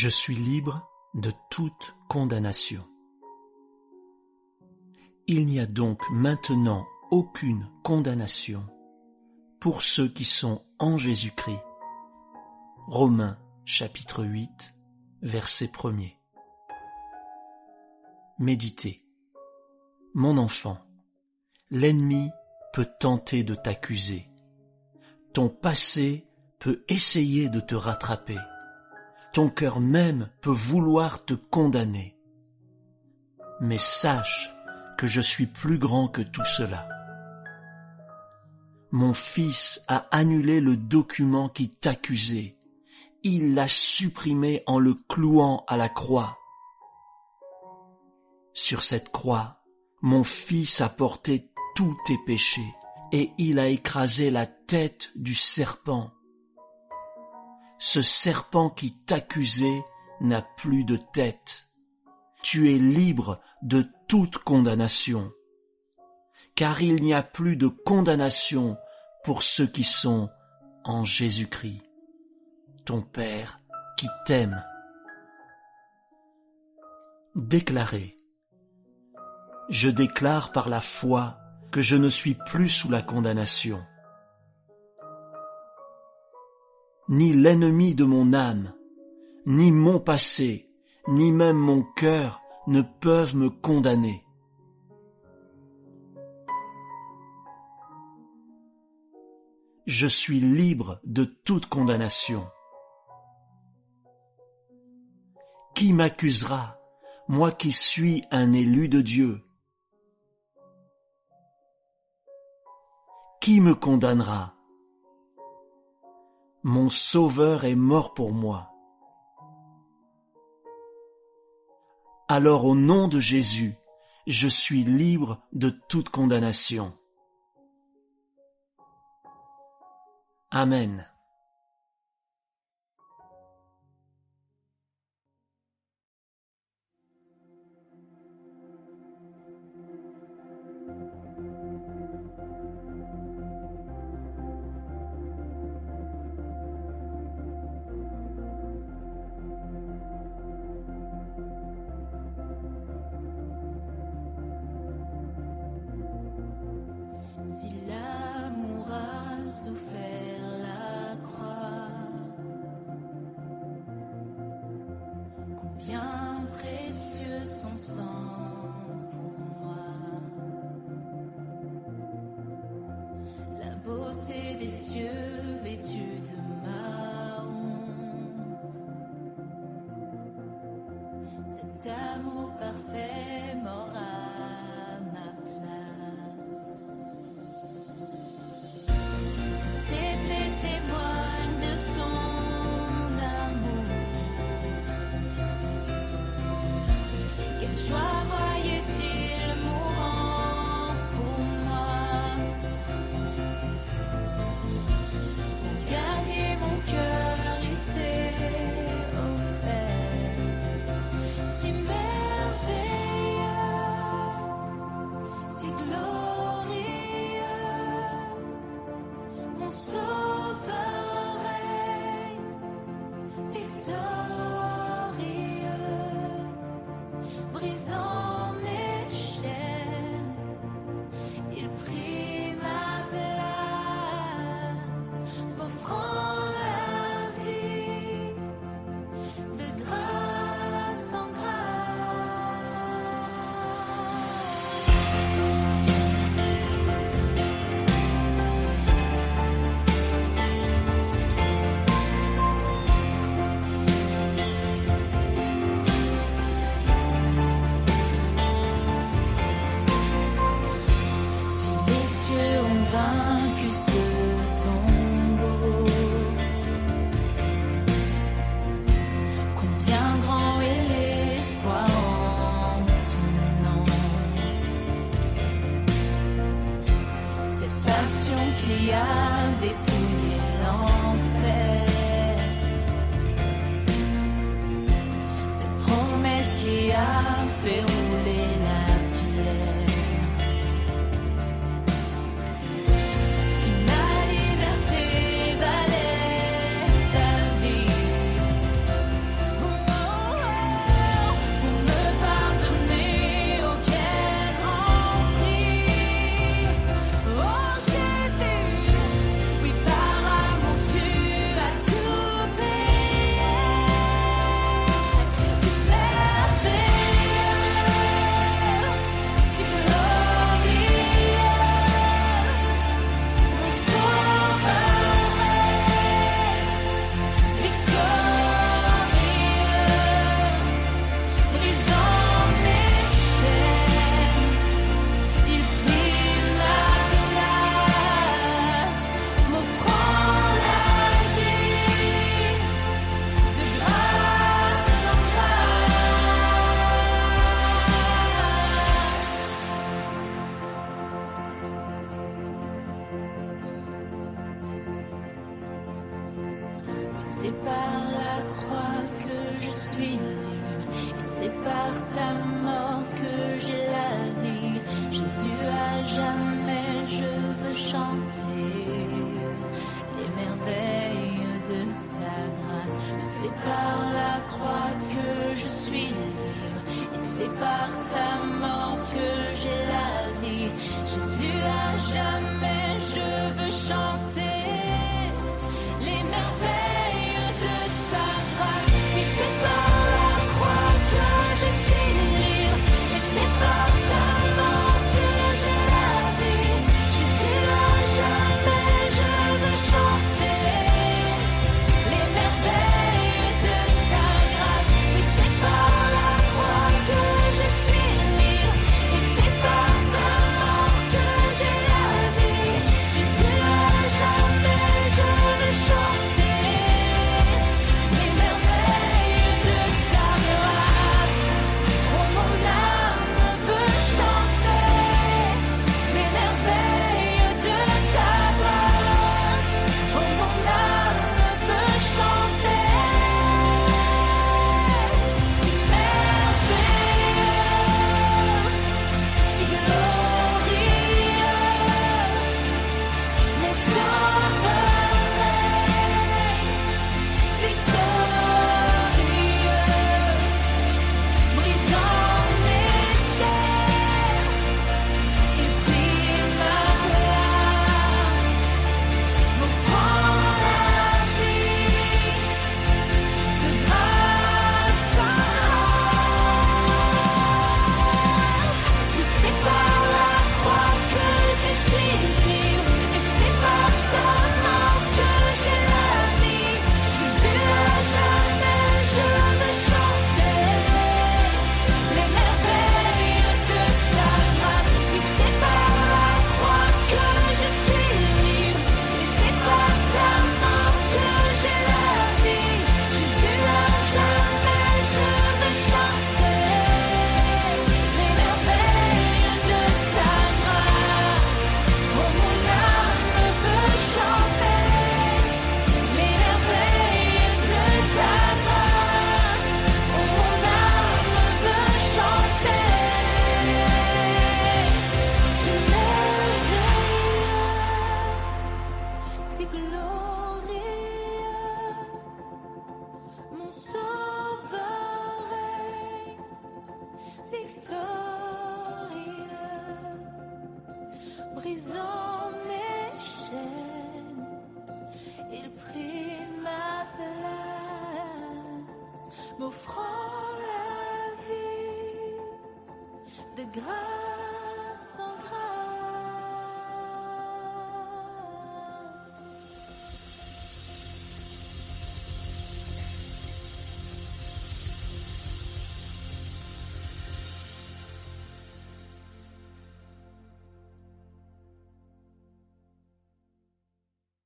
Je suis libre de toute condamnation. Il n'y a donc maintenant aucune condamnation pour ceux qui sont en Jésus-Christ. Romains chapitre 8, verset 1er. Méditez. Mon enfant, l'ennemi peut tenter de t'accuser. Ton passé peut essayer de te rattraper. Ton cœur même peut vouloir te condamner. Mais sache que je suis plus grand que tout cela. Mon fils a annulé le document qui t'accusait. Il l'a supprimé en le clouant à la croix. Sur cette croix, mon fils a porté tous tes péchés et il a écrasé la tête du serpent. Ce serpent qui t'accusait n'a plus de tête. Tu es libre de toute condamnation, car il n'y a plus de condamnation pour ceux qui sont en Jésus-Christ, ton Père qui t'aime. Déclaré. Je déclare par la foi que je ne suis plus sous la condamnation. Ni l'ennemi de mon âme, ni mon passé, ni même mon cœur ne peuvent me condamner. Je suis libre de toute condamnation. Qui m'accusera, moi qui suis un élu de Dieu? Qui me condamnera? Mon Sauveur est mort pour moi. Alors au nom de Jésus, je suis libre de toute condamnation. Amen. Combien précieux son sang pour moi. La beauté des cieux vêtue de ma honte. Cet amour parfait mort a C'est par la croix que je suis libre, et c'est par ta mort que j'ai la vie. Jésus à jamais je veux chanter les merveilles de ta grâce. C'est par la croix que je suis libre, et c'est par ta brisant mes chaînes, il prit ma place, m'offrant la vie de grâce.